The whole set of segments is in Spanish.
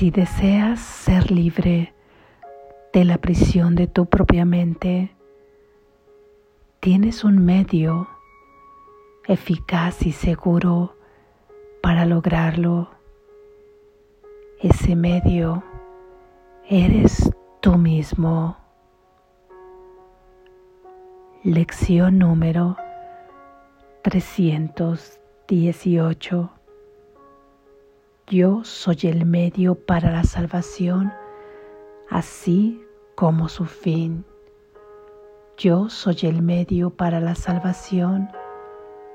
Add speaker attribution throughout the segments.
Speaker 1: Si deseas ser libre de la prisión de tu propia mente, tienes un medio eficaz y seguro para lograrlo. Ese medio eres tú mismo. Lección número 318. Yo soy el medio para la salvación, así como su fin. Yo soy el medio para la salvación,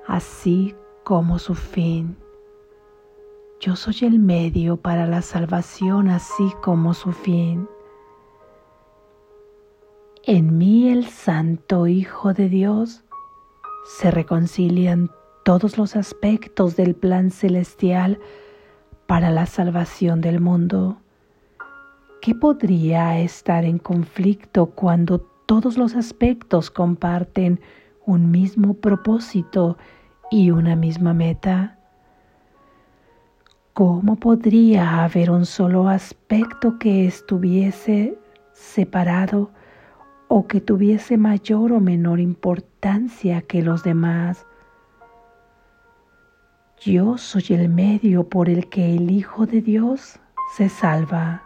Speaker 1: así como su fin. Yo soy el medio para la salvación, así como su fin. En mí el Santo Hijo de Dios se reconcilian todos los aspectos del plan celestial para la salvación del mundo. ¿Qué podría estar en conflicto cuando todos los aspectos comparten un mismo propósito y una misma meta? ¿Cómo podría haber un solo aspecto que estuviese separado o que tuviese mayor o menor importancia que los demás. Yo soy el medio por el que el Hijo de Dios se salva,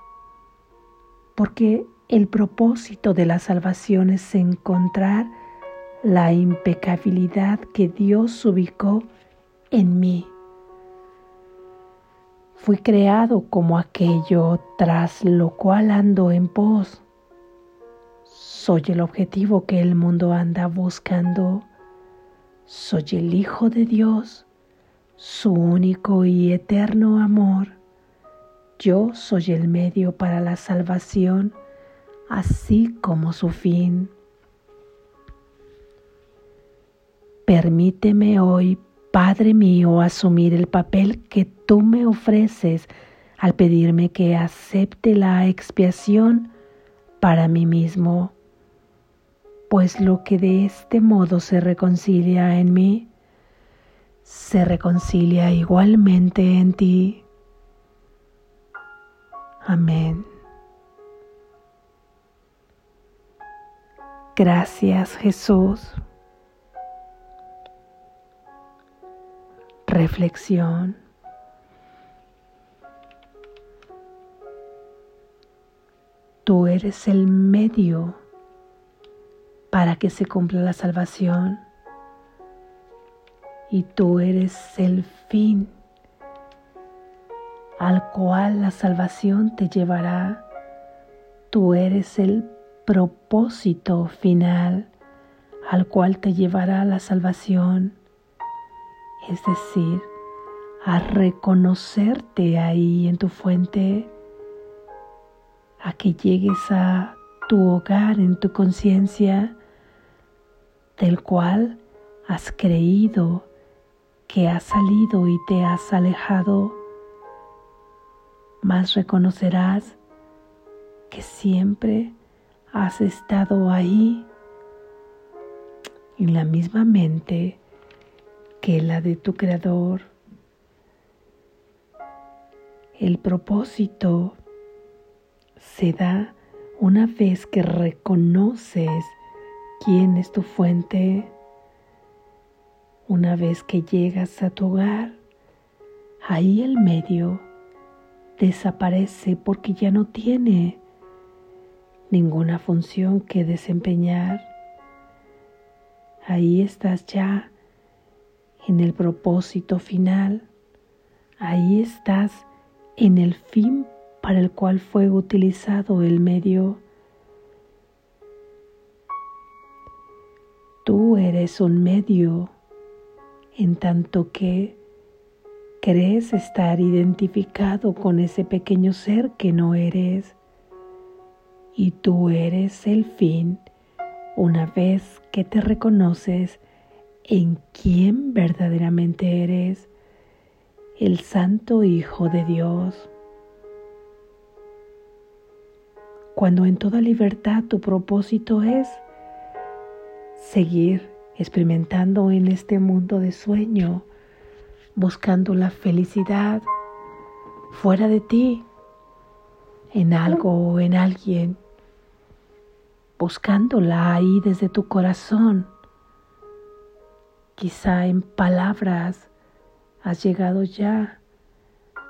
Speaker 1: porque el propósito de la salvación es encontrar la impecabilidad que Dios ubicó en mí. Fui creado como aquello tras lo cual ando en pos soy el objetivo que el mundo anda buscando. Soy el Hijo de Dios, su único y eterno amor. Yo soy el medio para la salvación, así como su fin. Permíteme hoy, Padre mío, asumir el papel que tú me ofreces al pedirme que acepte la expiación para mí mismo pues lo que de este modo se reconcilia en mí, se reconcilia igualmente en ti. Amén. Gracias Jesús. Reflexión. Tú eres el medio para que se cumpla la salvación. Y tú eres el fin al cual la salvación te llevará. Tú eres el propósito final al cual te llevará la salvación. Es decir, a reconocerte ahí en tu fuente, a que llegues a tu hogar, en tu conciencia, del cual has creído que has salido y te has alejado, más reconocerás que siempre has estado ahí en la misma mente que la de tu creador. El propósito se da una vez que reconoces quién es tu fuente, una vez que llegas a tu hogar, ahí el medio desaparece porque ya no tiene ninguna función que desempeñar. Ahí estás ya en el propósito final. Ahí estás en el fin para el cual fue utilizado el medio Tú eres un medio en tanto que crees estar identificado con ese pequeño ser que no eres. Y tú eres el fin una vez que te reconoces en quién verdaderamente eres, el Santo Hijo de Dios. Cuando en toda libertad tu propósito es seguir experimentando en este mundo de sueño, buscando la felicidad fuera de ti, en algo o en alguien, buscándola ahí desde tu corazón. Quizá en palabras has llegado ya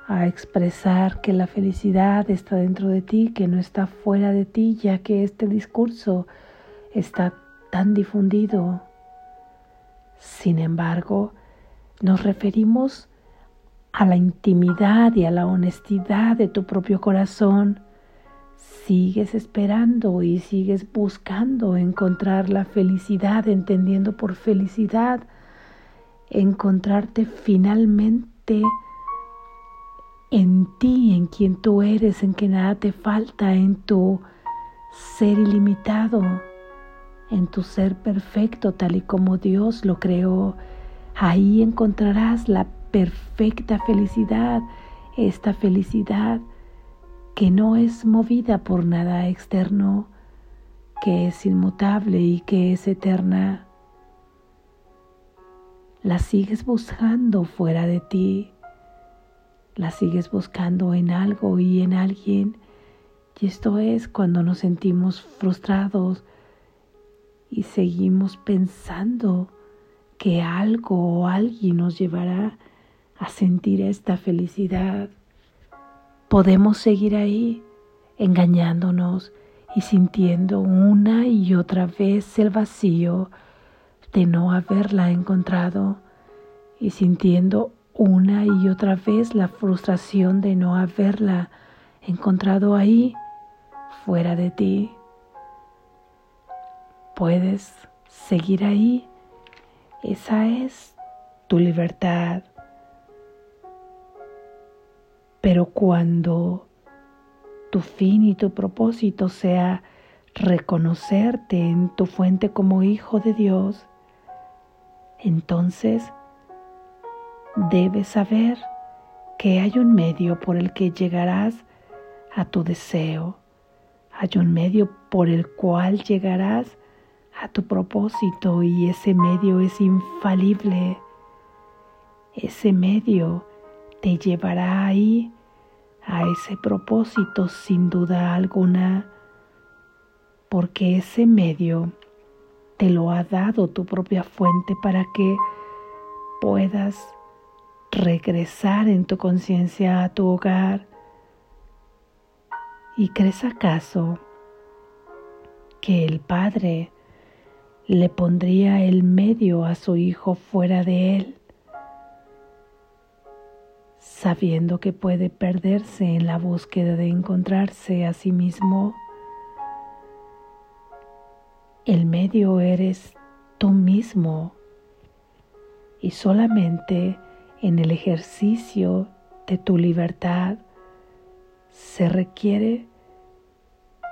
Speaker 1: a expresar que la felicidad está dentro de ti, que no está fuera de ti, ya que este discurso está tan difundido. Sin embargo, nos referimos a la intimidad y a la honestidad de tu propio corazón, sigues esperando y sigues buscando encontrar la felicidad, entendiendo por felicidad, encontrarte finalmente en ti, en quien tú eres, en que nada te falta, en tu ser ilimitado, en tu ser perfecto tal y como Dios lo creó. Ahí encontrarás la perfecta felicidad, esta felicidad que no es movida por nada externo, que es inmutable y que es eterna. La sigues buscando fuera de ti, la sigues buscando en algo y en alguien, y esto es cuando nos sentimos frustrados y seguimos pensando que algo o alguien nos llevará a sentir esta felicidad. Podemos seguir ahí engañándonos y sintiendo una y otra vez el vacío de no haberla encontrado y sintiendo una y otra vez la frustración de no haberla encontrado ahí, fuera de ti. Puedes seguir ahí. Esa es tu libertad. Pero cuando tu fin y tu propósito sea reconocerte en tu fuente como hijo de Dios, entonces debes saber que hay un medio por el que llegarás a tu deseo, hay un medio por el cual llegarás a tu propósito y ese medio es infalible. Ese medio te llevará ahí a ese propósito sin duda alguna, porque ese medio te lo ha dado tu propia fuente para que puedas regresar en tu conciencia a tu hogar. ¿Y crees acaso que el Padre le pondría el medio a su Hijo fuera de él? sabiendo que puede perderse en la búsqueda de encontrarse a sí mismo. El medio eres tú mismo y solamente en el ejercicio de tu libertad se requiere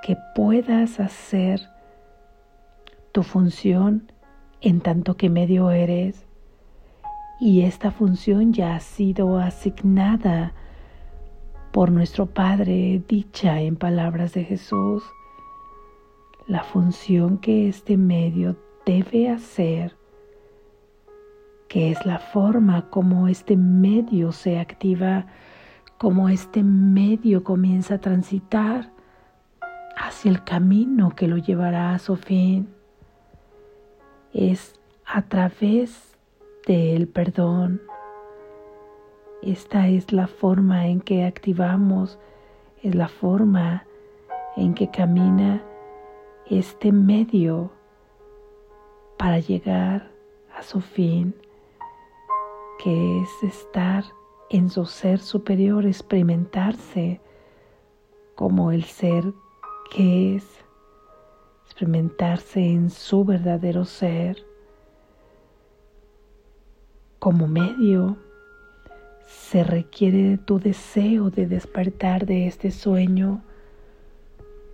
Speaker 1: que puedas hacer tu función en tanto que medio eres y esta función ya ha sido asignada por nuestro Padre, dicha en palabras de Jesús. La función que este medio debe hacer, que es la forma como este medio se activa, como este medio comienza a transitar hacia el camino que lo llevará a su fin. Es a través del perdón. Esta es la forma en que activamos, es la forma en que camina este medio para llegar a su fin, que es estar en su ser superior, experimentarse como el ser que es, experimentarse en su verdadero ser como medio, se requiere de tu deseo de despertar de este sueño.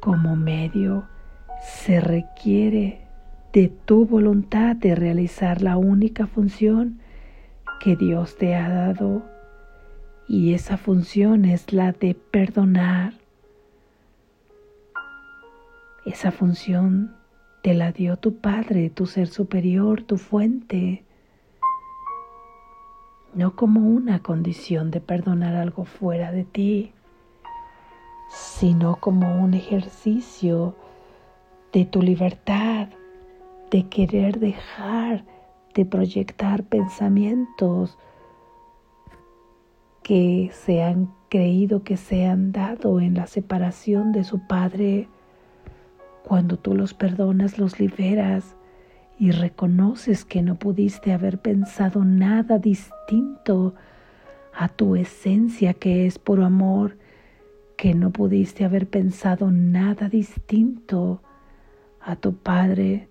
Speaker 1: Como medio, se requiere de tu voluntad de realizar la única función que Dios te ha dado. Y esa función es la de perdonar. Esa función te la dio tu Padre, tu ser superior, tu fuente no como una condición de perdonar algo fuera de ti, sino como un ejercicio de tu libertad, de querer dejar de proyectar pensamientos que se han creído que se han dado en la separación de su padre. Cuando tú los perdonas, los liberas y reconoces que no pudiste haber pensado nada distinto a tu esencia que es por amor, que no pudiste haber pensado nada distinto a tu Padre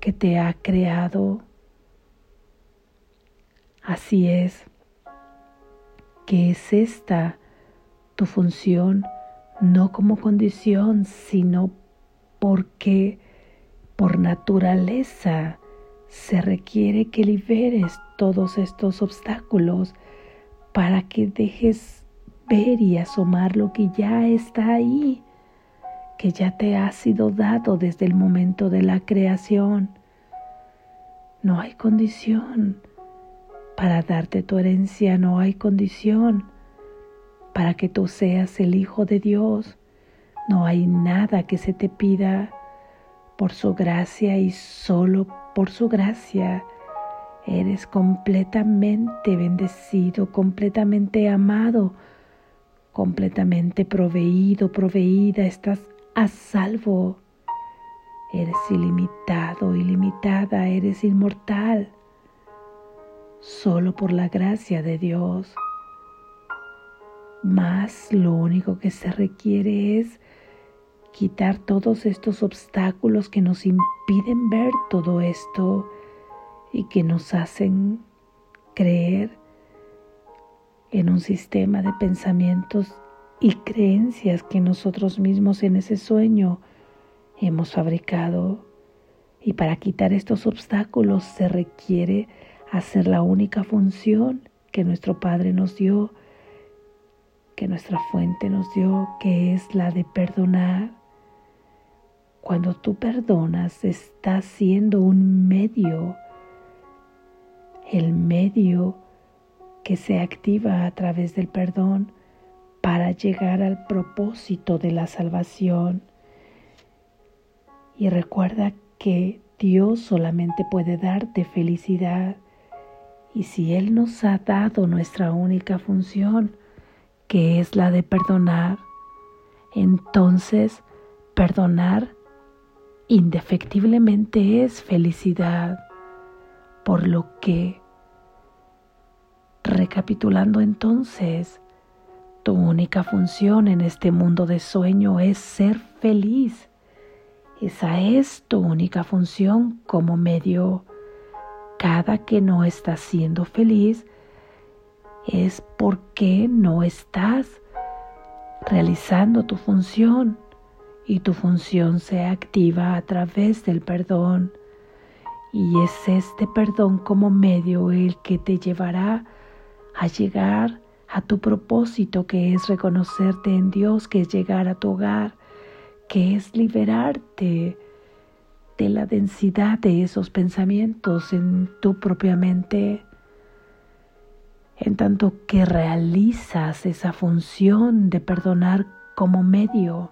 Speaker 1: que te ha creado. Así es, que es esta tu función, no como condición, sino porque por naturaleza se requiere que liberes todos estos obstáculos para que dejes ver y asomar lo que ya está ahí, que ya te ha sido dado desde el momento de la creación. No hay condición para darte tu herencia, no hay condición para que tú seas el Hijo de Dios. No hay nada que se te pida por su gracia y solo por su gracia. Eres completamente bendecido, completamente amado, completamente proveído, proveída, estás a salvo. Eres ilimitado, ilimitada, eres inmortal, solo por la gracia de Dios. Más lo único que se requiere es quitar todos estos obstáculos que nos impiden ver todo esto y que nos hacen creer en un sistema de pensamientos y creencias que nosotros mismos en ese sueño hemos fabricado. Y para quitar estos obstáculos se requiere hacer la única función que nuestro Padre nos dio, que nuestra fuente nos dio, que es la de perdonar cuando tú perdonas, estás siendo un medio, el medio que se activa a través del perdón para llegar al propósito de la salvación. Y recuerda que Dios solamente puede darte felicidad. Y si Él nos ha dado nuestra única función, que es la de perdonar, entonces perdonar indefectiblemente es felicidad, por lo que, recapitulando entonces, tu única función en este mundo de sueño es ser feliz. Esa es tu única función como medio. Cada que no estás siendo feliz es porque no estás realizando tu función y tu función se activa a través del perdón. Y es este perdón como medio el que te llevará a llegar a tu propósito que es reconocerte en Dios, que es llegar a tu hogar, que es liberarte de la densidad de esos pensamientos en tu propia mente, en tanto que realizas esa función de perdonar como medio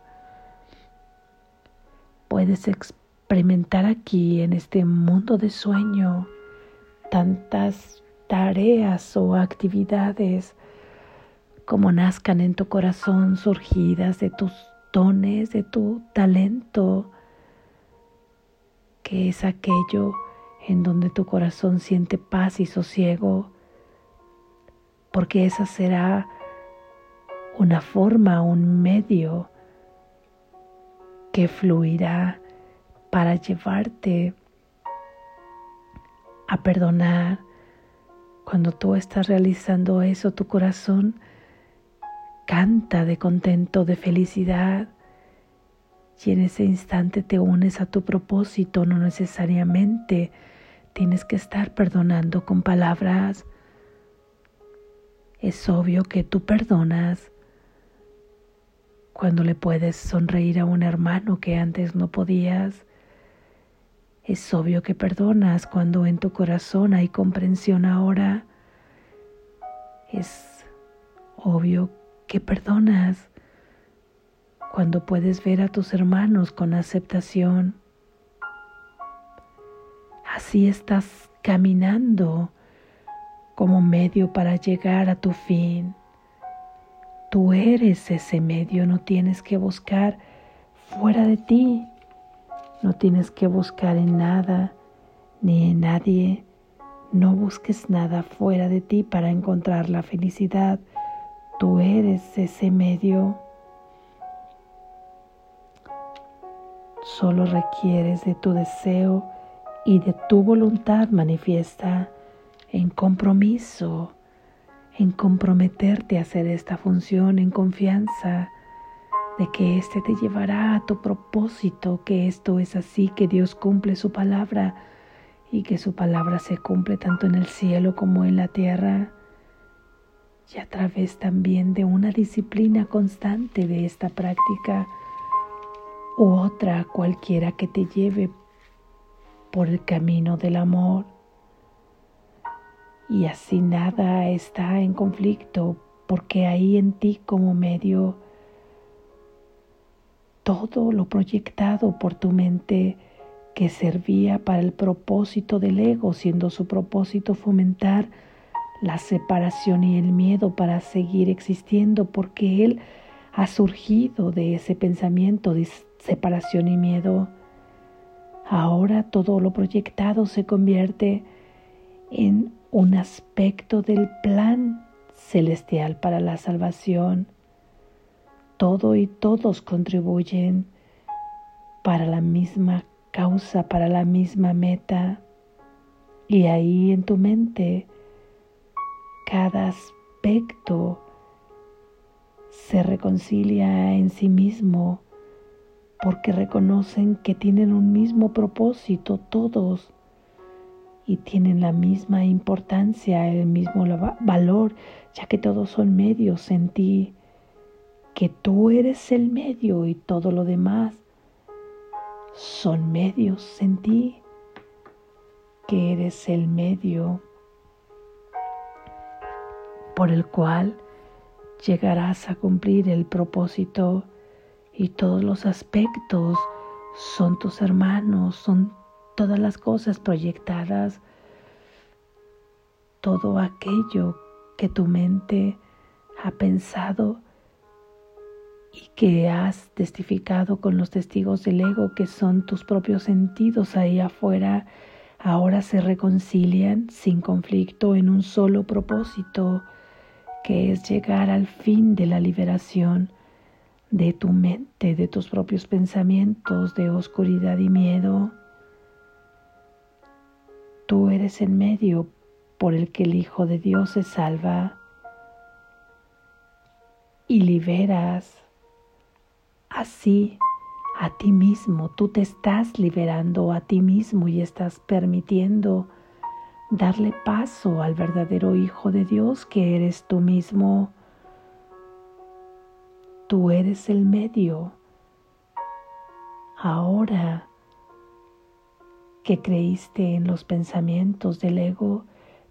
Speaker 1: puedes experimentar aquí en este mundo de sueño tantas tareas o actividades como nazcan en tu corazón surgidas de tus dones, de tu talento, que es aquello en donde tu corazón siente paz y sosiego, porque esa será una forma, un medio que fluirá para llevarte a perdonar. Cuando tú estás realizando eso, tu corazón canta de contento, de felicidad. Y en ese instante te unes a tu propósito, no necesariamente tienes que estar perdonando con palabras. Es obvio que tú perdonas cuando le puedes sonreír a un hermano que antes no podías. Es obvio que perdonas cuando en tu corazón hay comprensión ahora. Es obvio que perdonas cuando puedes ver a tus hermanos con aceptación. Así estás caminando como medio para llegar a tu fin. Tú eres ese medio, no tienes que buscar fuera de ti, no tienes que buscar en nada ni en nadie, no busques nada fuera de ti para encontrar la felicidad, tú eres ese medio. Solo requieres de tu deseo y de tu voluntad manifiesta en compromiso, en comprometerte a hacer esta función en confianza de que éste te llevará a tu propósito, que esto es así, que Dios cumple su palabra y que su palabra se cumple tanto en el cielo como en la tierra. Y a través también de una disciplina constante de esta práctica u otra cualquiera que te lleve por el camino del amor y así nada está en conflicto porque ahí en ti como medio todo lo proyectado por tu mente que servía para el propósito del ego, siendo su propósito fomentar la separación y el miedo para seguir existiendo, porque él ha surgido de ese pensamiento de separación y miedo. Ahora todo lo proyectado se convierte en un aspecto del plan celestial para la salvación. Todo y todos contribuyen para la misma causa, para la misma meta. Y ahí en tu mente, cada aspecto se reconcilia en sí mismo porque reconocen que tienen un mismo propósito todos y tienen la misma importancia, el mismo valor, ya que todos son medios en ti, que tú eres el medio y todo lo demás son medios en ti, que eres el medio por el cual llegarás a cumplir el propósito y todos los aspectos son tus hermanos, son todas las cosas proyectadas, todo aquello que tu mente ha pensado y que has testificado con los testigos del ego que son tus propios sentidos ahí afuera, ahora se reconcilian sin conflicto en un solo propósito, que es llegar al fin de la liberación de tu mente, de tus propios pensamientos de oscuridad y miedo. Tú eres el medio por el que el Hijo de Dios se salva y liberas así a ti mismo. Tú te estás liberando a ti mismo y estás permitiendo darle paso al verdadero Hijo de Dios que eres tú mismo. Tú eres el medio. Ahora que creíste en los pensamientos del ego,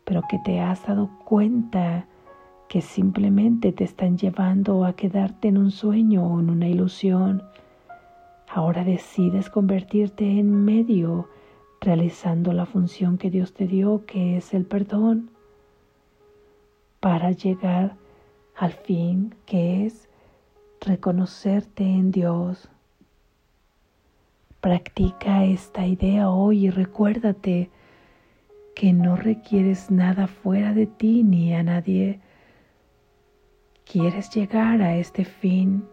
Speaker 1: pero que te has dado cuenta que simplemente te están llevando a quedarte en un sueño o en una ilusión. Ahora decides convertirte en medio, realizando la función que Dios te dio, que es el perdón, para llegar al fin, que es reconocerte en Dios. Practica esta idea hoy y recuérdate que no requieres nada fuera de ti ni a nadie. Quieres llegar a este fin,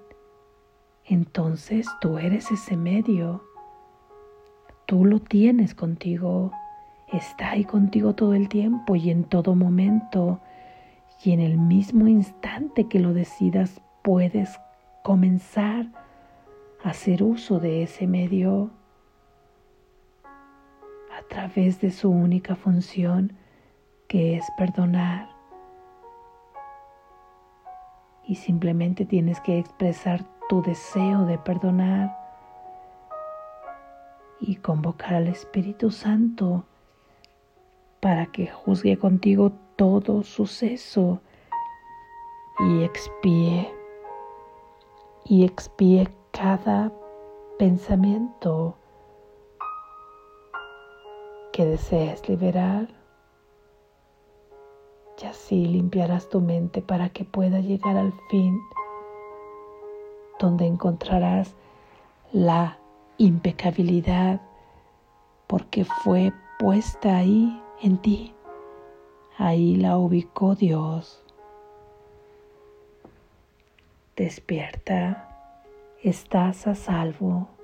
Speaker 1: entonces tú eres ese medio. Tú lo tienes contigo, está ahí contigo todo el tiempo y en todo momento. Y en el mismo instante que lo decidas, puedes comenzar hacer uso de ese medio a través de su única función que es perdonar. Y simplemente tienes que expresar tu deseo de perdonar y convocar al Espíritu Santo para que juzgue contigo todo suceso y expíe y expíe cada pensamiento que desees liberar. Y así limpiarás tu mente para que pueda llegar al fin donde encontrarás la impecabilidad porque fue puesta ahí en ti. Ahí la ubicó Dios. Despierta, estás a salvo.